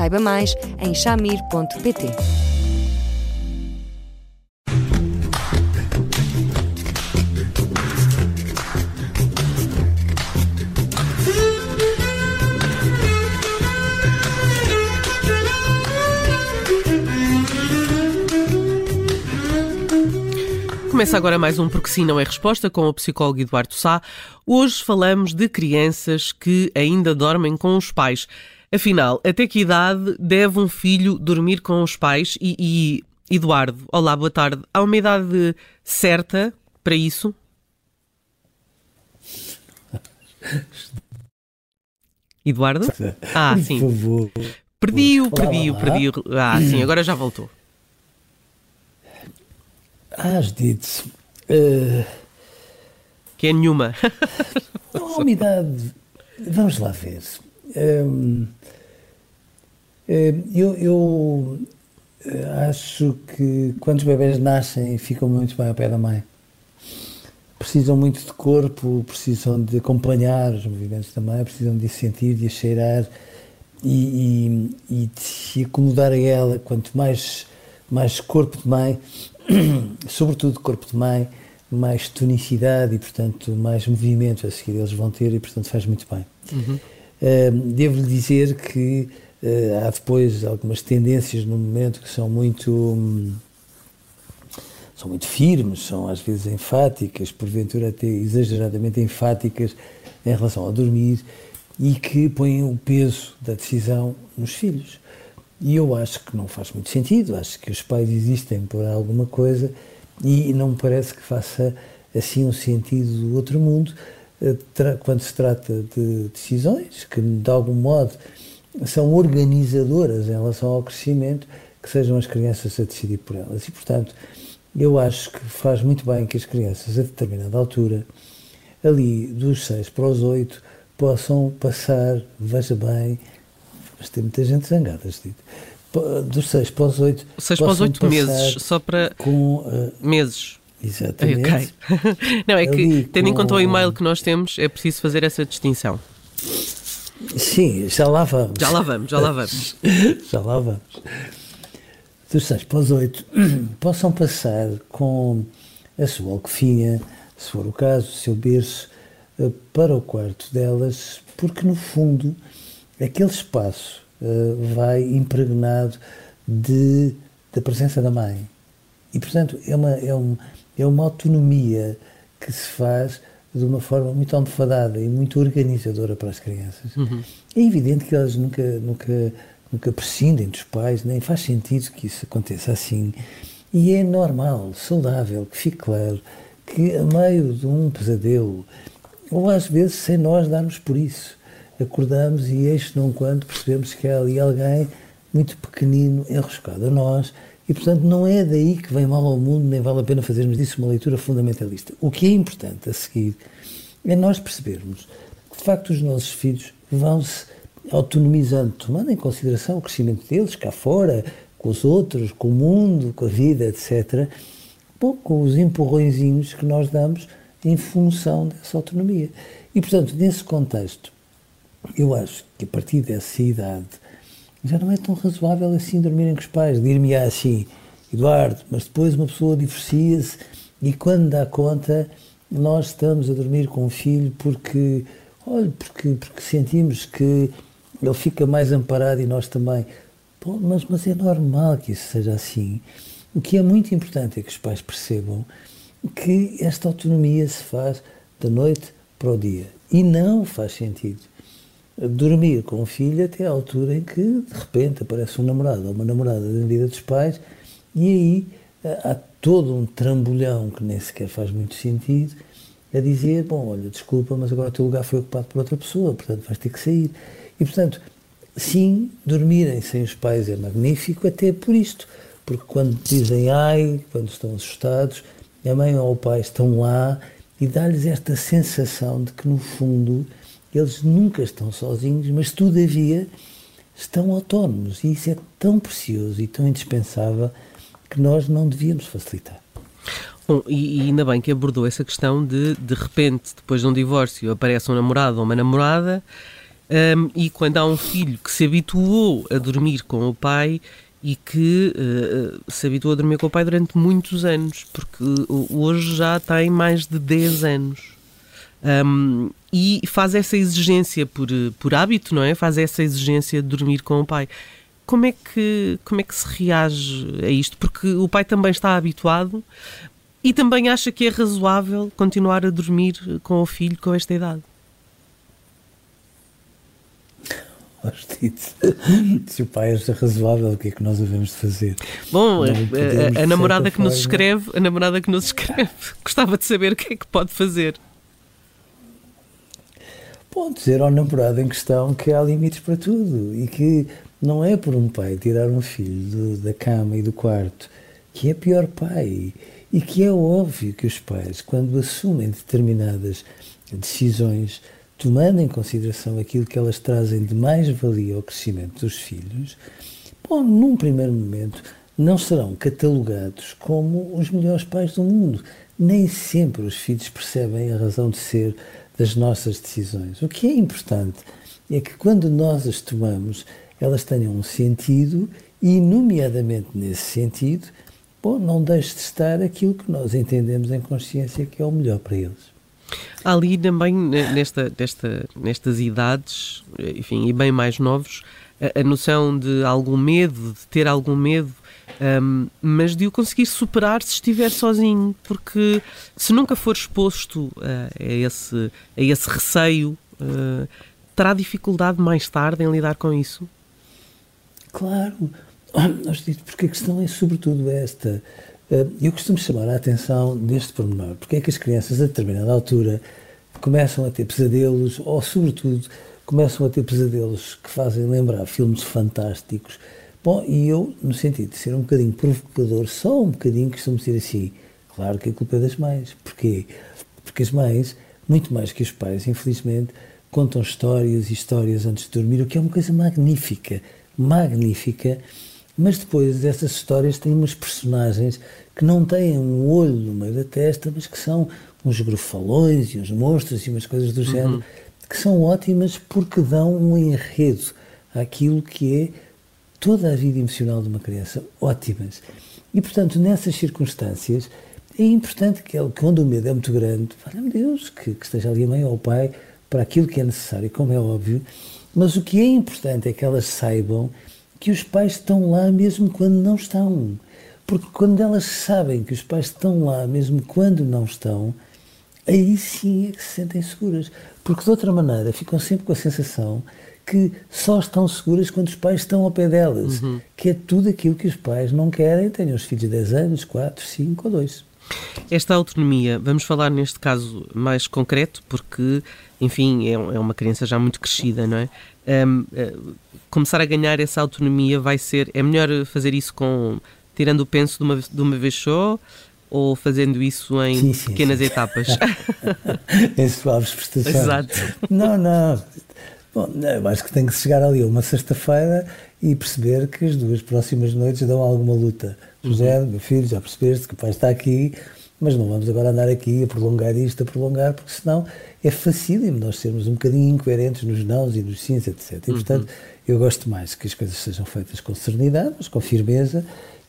Saiba mais em chamir.pt. Começa agora mais um Porque Sim Não é Resposta com o psicólogo Eduardo Sá. Hoje falamos de crianças que ainda dormem com os pais. Afinal, até que idade deve um filho dormir com os pais? E, e Eduardo, olá, boa tarde. Há uma idade certa para isso? Eduardo? Ah, sim. Por favor. Perdi-o, perdi-o, perdi-o. Ah, sim, agora já voltou. Ah, Judite, uh, Que é nenhuma. não há uma idade. Vamos lá ver. Um, eu, eu eh, acho que quando os bebés nascem ficam muito bem ao pé da mãe. Precisam muito de corpo, precisam de acompanhar os movimentos da mãe, precisam de sentir, de cheirar e, e, e de se acomodar a ela. Quanto mais, mais corpo de mãe, sobretudo corpo de mãe, mais tonicidade e, portanto, mais movimento a seguir eles vão ter e, portanto, faz muito bem. Uhum. Uh, Devo-lhe dizer que uh, há depois algumas tendências no momento que são muito. Hum, são muito firmes, são às vezes enfáticas, porventura até exageradamente enfáticas em relação ao dormir e que põem o peso da decisão nos filhos. E eu acho que não faz muito sentido, acho que os pais existem por alguma coisa e não me parece que faça assim um sentido do outro mundo quando se trata de decisões que de algum modo são organizadoras em relação ao crescimento, que sejam as crianças a decidir por elas. E, portanto, eu acho que faz muito bem que as crianças, a determinada altura, ali dos 6 para os 8, possam passar, veja bem, mas tem muita gente zangada, dito, dos 6 para os 8. 6 para os 8 meses, só para. Com, uh, meses. Exatamente. Não, é que, tendo em com- conta o e-mail que nós temos, é preciso fazer essa distinção. Sim, já lá vamos. Já lá vamos, já lá vamos. já lá vamos. Dos 6 para os 8 possam passar com a sua alcofinha, se for o caso, o seu berço, eh, para o quarto delas, porque no fundo aquele espaço eh, vai impregnado de, da presença da mãe. E portanto é uma, é, um, é uma autonomia que se faz de uma forma muito almofadada e muito organizadora para as crianças. É evidente que elas nunca, nunca, nunca prescindem dos pais, nem faz sentido que isso aconteça assim. E é normal, saudável, que fique claro que a meio de um pesadelo, ou às vezes sem nós darmos por isso, acordamos e eis não quando percebemos que há ali alguém muito pequenino enroscado a nós e, portanto, não é daí que vem mal ao mundo, nem vale a pena fazermos disso uma leitura fundamentalista. O que é importante a seguir é nós percebermos que, de facto, os nossos filhos vão-se autonomizando, tomando em consideração o crescimento deles cá fora, com os outros, com o mundo, com a vida, etc. Bom, com os empurrõezinhos que nós damos em função dessa autonomia. E, portanto, nesse contexto, eu acho que a partir dessa idade já não é tão razoável assim dormirem com os pais. Dir-me assim, Eduardo, mas depois uma pessoa divorcia-se e quando dá conta, nós estamos a dormir com o filho porque, olha, porque, porque sentimos que ele fica mais amparado e nós também. Pô, mas, mas é normal que isso seja assim. O que é muito importante é que os pais percebam que esta autonomia se faz da noite para o dia. E não faz sentido dormir com o filho até à altura em que, de repente, aparece um namorado ou uma namorada na vida dos pais e aí há todo um trambolhão que nem sequer faz muito sentido a dizer, bom, olha, desculpa, mas agora o teu lugar foi ocupado por outra pessoa, portanto vais ter que sair. E, portanto, sim, dormirem sem os pais é magnífico, até por isto, porque quando dizem ai, quando estão assustados, a mãe ou o pai estão lá e dá-lhes esta sensação de que, no fundo, eles nunca estão sozinhos, mas, todavia, estão autónomos. E isso é tão precioso e tão indispensável que nós não devíamos facilitar. Bom, e, e, ainda bem que abordou essa questão de, de repente, depois de um divórcio, aparece um namorado ou uma namorada, um, e quando há um filho que se habituou a dormir com o pai e que uh, se habituou a dormir com o pai durante muitos anos, porque hoje já tem mais de 10 anos. Um, e faz essa exigência por, por hábito, não é? Faz essa exigência de dormir com o pai. Como é, que, como é que se reage a isto? Porque o pai também está habituado e também acha que é razoável continuar a dormir com o filho com esta idade. se o pai acha razoável, o que é que nós devemos de fazer? Bom, a, a, a namorada que forma... nos escreve, a namorada que nos escreve, gostava de saber o que é que pode fazer. Pode dizer ao namorado em questão que há limites para tudo e que não é por um pai tirar um filho do, da cama e do quarto que é pior pai e que é óbvio que os pais, quando assumem determinadas decisões, tomando em consideração aquilo que elas trazem de mais valia ao crescimento dos filhos, bom, num primeiro momento não serão catalogados como os melhores pais do mundo. Nem sempre os filhos percebem a razão de ser das nossas decisões. O que é importante é que quando nós as tomamos, elas tenham um sentido e, nomeadamente nesse sentido, bom, não deixe de estar aquilo que nós entendemos em consciência que é o melhor para eles. Há ali também, nesta, nesta, nestas idades, enfim, e bem mais novos, a, a noção de algum medo, de ter algum medo, um, mas de o conseguir superar se estiver sozinho, porque se nunca for exposto uh, a, esse, a esse receio, uh, terá dificuldade mais tarde em lidar com isso? Claro, porque a questão é sobretudo esta. Eh, eu costumo chamar a atenção deste pormenor, porque é que as crianças a determinada altura começam a ter pesadelos, ou sobretudo começam a ter pesadelos que fazem lembrar filmes fantásticos. Bom, e eu, no sentido de ser um bocadinho provocador, só um bocadinho, costumo dizer assim, claro que a culpa é das mães. Porquê? Porque as mães, muito mais que os pais, infelizmente, contam histórias e histórias antes de dormir, o que é uma coisa magnífica, magnífica, mas depois essas histórias têm umas personagens que não têm um olho no meio da testa, mas que são uns grufalões e uns monstros e umas coisas do uhum. género, que são ótimas porque dão um enredo àquilo que é toda a vida emocional de uma criança. Ótimas. E, portanto, nessas circunstâncias, é importante que, ele, quando o medo é muito grande, valha Deus, que, que esteja ali a mãe ou o pai para aquilo que é necessário, como é óbvio, mas o que é importante é que elas saibam que os pais estão lá mesmo quando não estão. Porque quando elas sabem que os pais estão lá mesmo quando não estão, aí sim é que se sentem seguras. Porque de outra maneira ficam sempre com a sensação que só estão seguras quando os pais estão ao pé delas, uhum. que é tudo aquilo que os pais não querem, tenham os filhos de 10 anos, 4, 5 ou 2. Esta autonomia, vamos falar neste caso mais concreto, porque, enfim, é, é uma criança já muito crescida, não é? Um, uh, começar a ganhar essa autonomia vai ser. É melhor fazer isso com. tirando o penso de uma, de uma vez só ou fazendo isso em sim, sim, pequenas sim. etapas? em suaves prestações. Exato. Não, não. Bom, eu acho que tem que chegar ali uma sexta-feira e perceber que as duas próximas noites dão alguma luta. José, uhum. meu filho, já percebeste que o pai está aqui, mas não vamos agora andar aqui a prolongar isto, a prolongar, porque senão é facílimo nós sermos um bocadinho incoerentes nos nãos e nos sims, etc. E, portanto, uhum. eu gosto mais que as coisas sejam feitas com serenidade, mas com firmeza,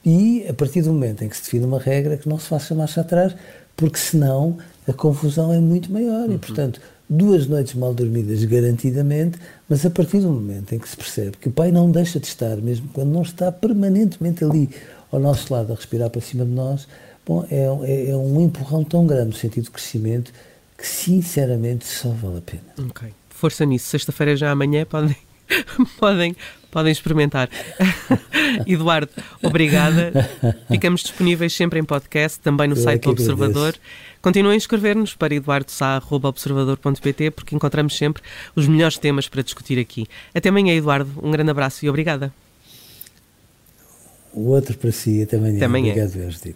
e a partir do momento em que se define uma regra, que não se faça marcha atrás, porque senão a confusão é muito maior. Uhum. E, portanto, duas noites mal dormidas garantidamente, mas a partir do momento em que se percebe que o pai não deixa de estar, mesmo quando não está permanentemente ali ao nosso lado a respirar para cima de nós, bom, é, é, é um empurrão tão grande no sentido de crescimento que sinceramente só vale a pena. Ok. Força nisso. Sexta-feira já amanhã podem podem, podem experimentar. Eduardo, obrigada. Ficamos disponíveis sempre em podcast, também no Eu é site que do Observador. Continuem a escrever-nos para eduardosá.observador.pt porque encontramos sempre os melhores temas para discutir aqui. Até amanhã, Eduardo. Um grande abraço e obrigada. O outro para si, até amanhã. Até amanhã. Obrigado.